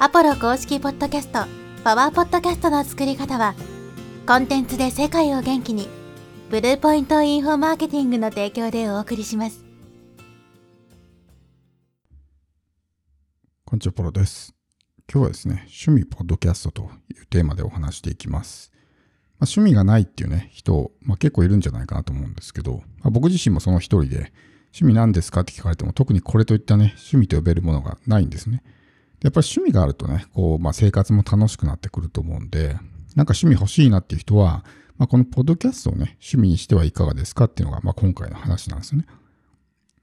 アポロ公式ポッドキャスト、パワーポッドキャストの作り方は、コンテンツで世界を元気に、ブルーポイントインフォマーケティングの提供でお送りします。こんにちは、ポロです。今日はですね、趣味ポッドキャストというテーマでお話していきます。まあ、趣味がないっていうね、人、まあ、結構いるんじゃないかなと思うんですけど、まあ、僕自身もその一人で、趣味何ですかって聞かれても特にこれといったね、趣味と呼べるものがないんですね。やっぱり趣味があるとね、こう、まあ、生活も楽しくなってくると思うんで、なんか趣味欲しいなっていう人は、まあ、このポッドキャストをね、趣味にしてはいかがですかっていうのが、まあ、今回の話なんですよね。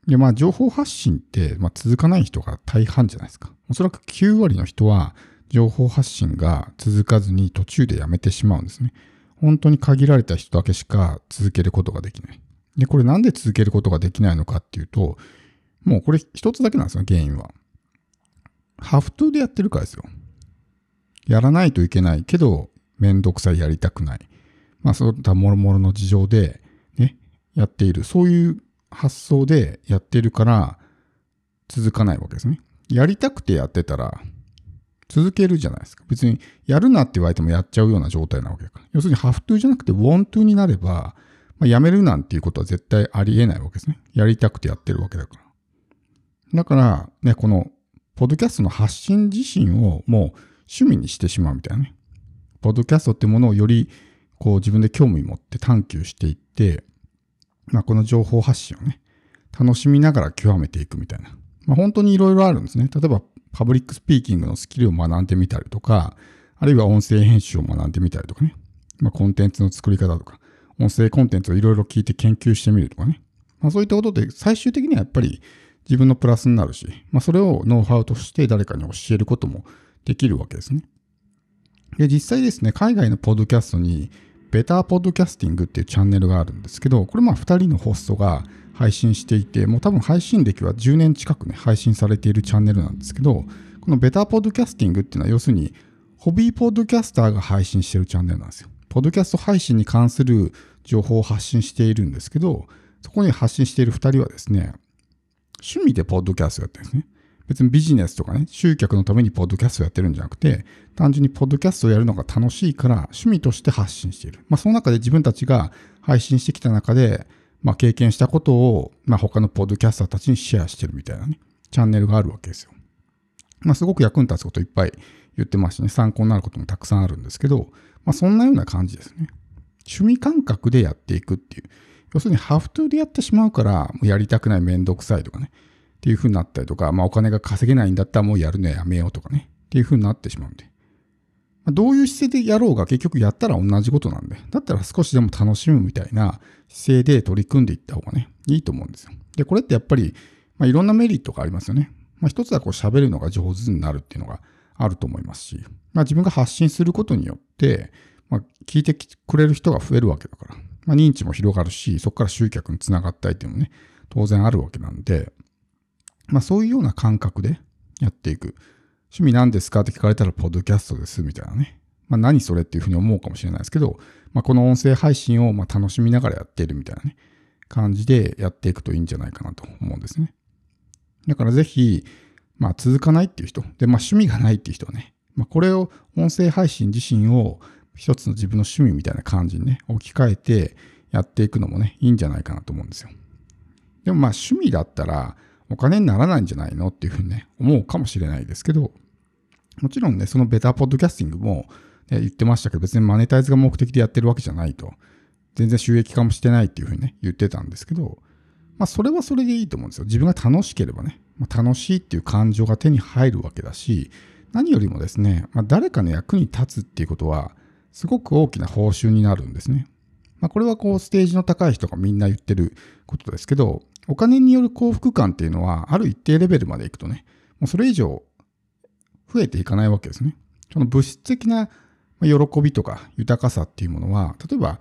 で、まあ、情報発信って、まあ、続かない人が大半じゃないですか。おそらく9割の人は、情報発信が続かずに途中でやめてしまうんですね。本当に限られた人だけしか続けることができない。で、これなんで続けることができないのかっていうと、もうこれ一つだけなんですよ、原因は。ハフトゥーでやってるからですよ。やらないといけないけど、めんどくさいやりたくない。まあそういったもろもろの事情で、ね、やっている。そういう発想でやってるから、続かないわけですね。やりたくてやってたら、続けるじゃないですか。別に、やるなって言われてもやっちゃうような状態なわけだから。要するに、ハフトゥーじゃなくて、ウォントゥーになれば、まあ、やめるなんていうことは絶対ありえないわけですね。やりたくてやってるわけだから。だから、ね、このポッドキャストの発信自身をもう趣味にしてしまうみたいなね。ポッドキャストってものをよりこう自分で興味持って探求していって、まあ、この情報発信をね、楽しみながら極めていくみたいな。まあ、本当にいろいろあるんですね。例えば、パブリックスピーキングのスキルを学んでみたりとか、あるいは音声編集を学んでみたりとかね。まあ、コンテンツの作り方とか、音声コンテンツをいろいろ聞いて研究してみるとかね。まあ、そういったことで最終的にはやっぱり自分のプラスになるし、まあ、それをノウハウとして誰かに教えることもできるわけですね。で、実際ですね、海外のポッドキャストに、ベターポッドキャスティングっていうチャンネルがあるんですけど、これまあ2人のホストが配信していて、もう多分配信歴は10年近くね、配信されているチャンネルなんですけど、このベターポッドキャスティングっていうのは要するに、ホビーポッドキャスターが配信しているチャンネルなんですよ。ポッドキャスト配信に関する情報を発信しているんですけど、そこに発信している2人はですね、趣味でポッドキャストやってるんですね。別にビジネスとかね、集客のためにポッドキャストやってるんじゃなくて、単純にポッドキャストをやるのが楽しいから趣味として発信している。まあその中で自分たちが配信してきた中で、まあ経験したことを、まあ他のポッドキャスターたちにシェアしてるみたいなね、チャンネルがあるわけですよ。まあすごく役に立つこといっぱい言ってますしね、参考になることもたくさんあるんですけど、まあそんなような感じですね。趣味感覚でやっていくっていう。要するにハフトゥーでやってしまうから、やりたくないめんどくさいとかね。っていう風になったりとか、まあお金が稼げないんだったらもうやるのやめようとかね。っていう風になってしまうんで。まあ、どういう姿勢でやろうが結局やったら同じことなんで。だったら少しでも楽しむみたいな姿勢で取り組んでいった方がね、いいと思うんですよ。で、これってやっぱり、まあ、いろんなメリットがありますよね。まあ、一つはこう喋るのが上手になるっていうのがあると思いますし、まあ、自分が発信することによって、まあ、聞いてくれる人が増えるわけだから、まあ、認知も広がるし、そこから集客につながったりっていうのもね、当然あるわけなんで、まあそういうような感覚でやっていく。趣味何ですかって聞かれたら、ポッドキャストですみたいなね。まあ何それっていうふうに思うかもしれないですけど、まあこの音声配信をま楽しみながらやっているみたいなね、感じでやっていくといいんじゃないかなと思うんですね。だからぜひ、まあ続かないっていう人、で、まあ趣味がないっていう人はね、まあこれを音声配信自身を一つの自分の趣味みたいな感じにね、置き換えてやっていくのもね、いいんじゃないかなと思うんですよ。でもまあ趣味だったらお金にならないんじゃないのっていうふうにね、思うかもしれないですけど、もちろんね、そのベターポッドキャスティングも、ね、言ってましたけど、別にマネタイズが目的でやってるわけじゃないと。全然収益化もしてないっていうふうにね、言ってたんですけど、まあそれはそれでいいと思うんですよ。自分が楽しければね、まあ、楽しいっていう感情が手に入るわけだし、何よりもですね、まあ、誰かの役に立つっていうことは、すごく大きな報酬になるんですね。まあ、これはこうステージの高い人がみんな言ってることですけど、お金による幸福感っていうのは、ある一定レベルまでいくとね、もうそれ以上増えていかないわけですね。その物質的な喜びとか豊かさっていうものは、例えば、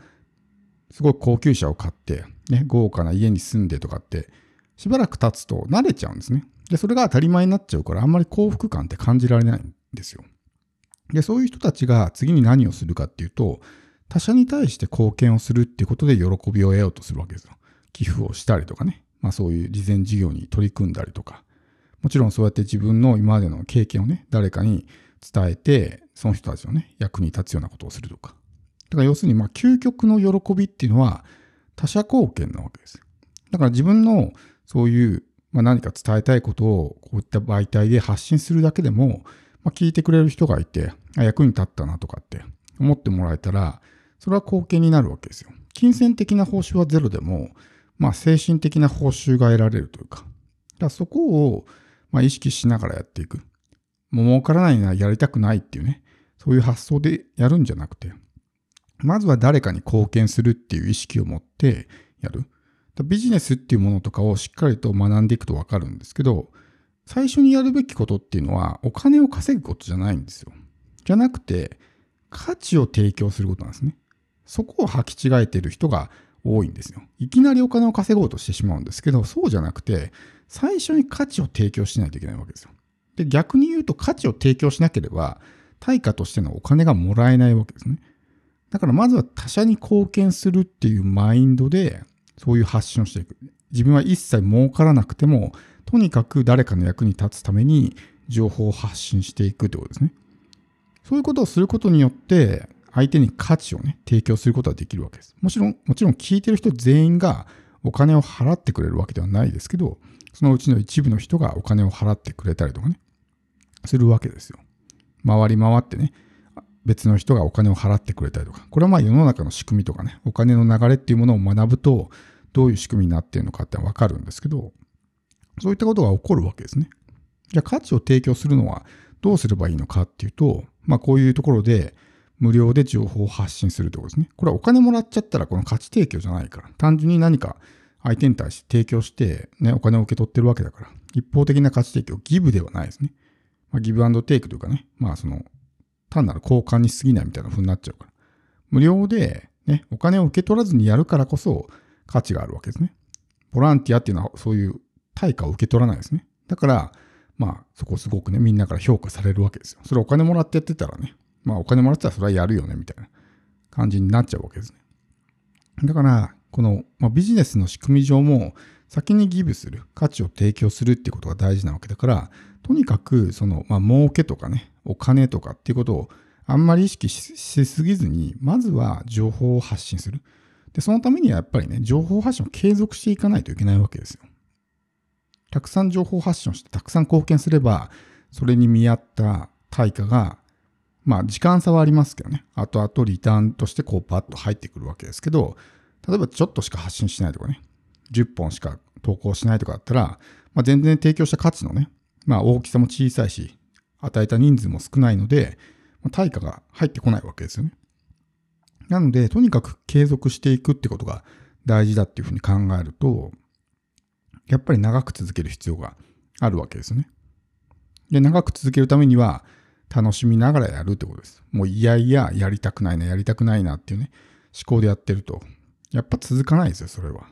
すごく高級車を買って、ね、豪華な家に住んでとかって、しばらく経つと慣れちゃうんですね。で、それが当たり前になっちゃうから、あんまり幸福感って感じられないんですよ。で、そういう人たちが次に何をするかっていうと、他者に対して貢献をするっていうことで喜びを得ようとするわけですよ。寄付をしたりとかね。まあそういう事前事業に取り組んだりとか。もちろんそうやって自分の今までの経験をね、誰かに伝えて、その人たちのね、役に立つようなことをするとか。だから要するに、まあ、究極の喜びっていうのは他者貢献なわけです。だから自分のそういう、まあ、何か伝えたいことをこういった媒体で発信するだけでも、まあ、聞いてくれる人がいて、役に立ったなとかって思ってもらえたら、それは貢献になるわけですよ。金銭的な報酬はゼロでも、まあ、精神的な報酬が得られるというか、だそこを、まあ、意識しながらやっていく。もう儲からないならやりたくないっていうね、そういう発想でやるんじゃなくて、まずは誰かに貢献するっていう意識を持ってやる。ビジネスっていうものとかをしっかりと学んでいくとわかるんですけど、最初にやるべきことっていうのはお金を稼ぐことじゃないんですよ。じゃなくて、価値を提供することなんですね。そこを履き違えてる人が多いんですよ。いきなりお金を稼ごうとしてしまうんですけど、そうじゃなくて、最初に価値を提供しないといけないわけですよ。で、逆に言うと価値を提供しなければ、対価としてのお金がもらえないわけですね。だからまずは他者に貢献するっていうマインドで、そういう発信をしていく。自分は一切儲からなくても、とにかく誰かの役に立つために情報を発信していくってことですね。そういうことをすることによって、相手に価値をね、提供することができるわけです。もちろん、もちろん聞いてる人全員がお金を払ってくれるわけではないですけど、そのうちの一部の人がお金を払ってくれたりとかね、するわけですよ。回り回ってね、別の人がお金を払ってくれたりとか、これはまあ世の中の仕組みとかね、お金の流れっていうものを学ぶと、どういう仕組みになっているのかってわかるんですけど、そういったことが起こるわけですね。じゃあ価値を提供するのはどうすればいいのかっていうと、まあこういうところで無料で情報を発信するってことですね。これはお金もらっちゃったらこの価値提供じゃないから、単純に何か相手に対して提供してね、お金を受け取ってるわけだから、一方的な価値提供、ギブではないですね。まあ、ギブアンドテイクというかね、まあその単なる交換に過ぎないみたいな風になっちゃうから。無料で、ね、お金を受け取らずにやるからこそ価値があるわけですね。ボランティアっていうのはそういう対価を受け取らないですね。だから、まあ、そこすごくね、みんなから評価されるわけですよ。それお金もらってやってたらね、まあお金もらってたらそれはやるよね、みたいな感じになっちゃうわけですね。だから、この、まあ、ビジネスの仕組み上も、先にギブする、価値を提供するってことが大事なわけだから、とにかく、その、まあ、儲けとかね、お金とかっていうことをあんまり意識しすぎずに、まずは情報を発信する。で、そのためにはやっぱりね、情報発信を継続していかないといけないわけですよ。たくさん情報発信をして、たくさん貢献すれば、それに見合った対価が、まあ時間差はありますけどね、後々リターンとしてこうパッと入ってくるわけですけど、例えばちょっとしか発信しないとかね、10本しか投稿しないとかだったら、まあ、全然提供した価値のね、まあ大きさも小さいし、与えた人数も少ないので、ま対価が入ってこないわけですよね。なので、とにかく継続していくってことが大事だっていうふうに考えると、やっぱり長く続ける必要があるわけですね。で、長く続けるためには、楽しみながらやるってことです。もういやいややりたくないな、やりたくないなっていうね、思考でやってると、やっぱ続かないですよ、それは。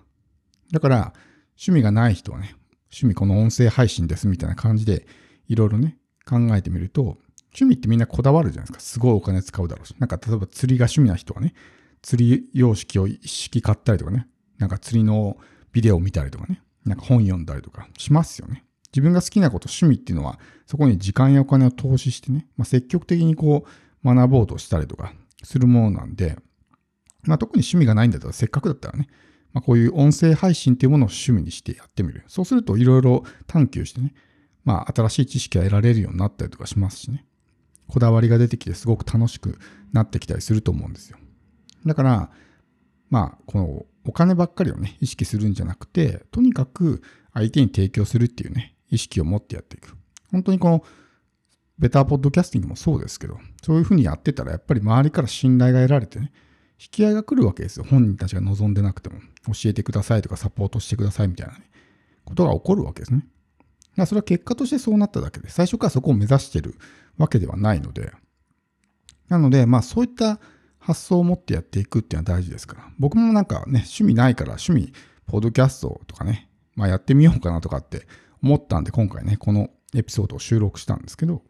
だから、趣味がない人はね、趣味この音声配信ですみたいな感じで、いろいろね、考えてみると、趣味ってみんなこだわるじゃないですか。すごいお金使うだろうし。なんか例えば釣りが趣味な人はね、釣り様式を一式買ったりとかね、なんか釣りのビデオを見たりとかね、なんか本読んだりとかしますよね。自分が好きなこと、趣味っていうのは、そこに時間やお金を投資してね、まあ、積極的にこう学ぼうとしたりとかするものなんで、まあ、特に趣味がないんだったら、せっかくだったらね、まあ、こういう音声配信っていうものを趣味にしてやってみる。そうするといろいろ探求してね、まあ、新しい知識が得られるようになったりとかしますしね。こだわりが出てきてすごく楽しくなってきたりすると思うんですよ。だから、まあ、このお金ばっかりをね、意識するんじゃなくて、とにかく相手に提供するっていうね、意識を持ってやっていく。本当にこの、ベターポッドキャスティングもそうですけど、そういうふうにやってたら、やっぱり周りから信頼が得られてね、引き合いが来るわけですよ。本人たちが望んでなくても。教えてくださいとかサポートしてくださいみたいなね、ことが起こるわけですね。だからそれは結果としてそうなっただけで、最初からそこを目指してるわけではないので、なので、まあそういった発想を持ってやっていくっていうのは大事ですから。僕もなんかね、趣味ないから趣味、ポッドキャストとかね、まあやってみようかなとかって思ったんで、今回ね、このエピソードを収録したんですけど、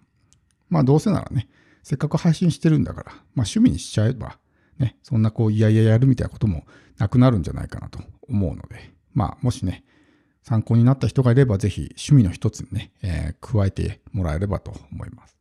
まあどうせならね、せっかく配信してるんだから、まあ趣味にしちゃえば、ね、そんなこう、いやいややるみたいなこともなくなるんじゃないかなと思うので、まあ、もしね、参考になった人がいれば、ぜひ趣味の一つにね、えー加えてもらえればと思います。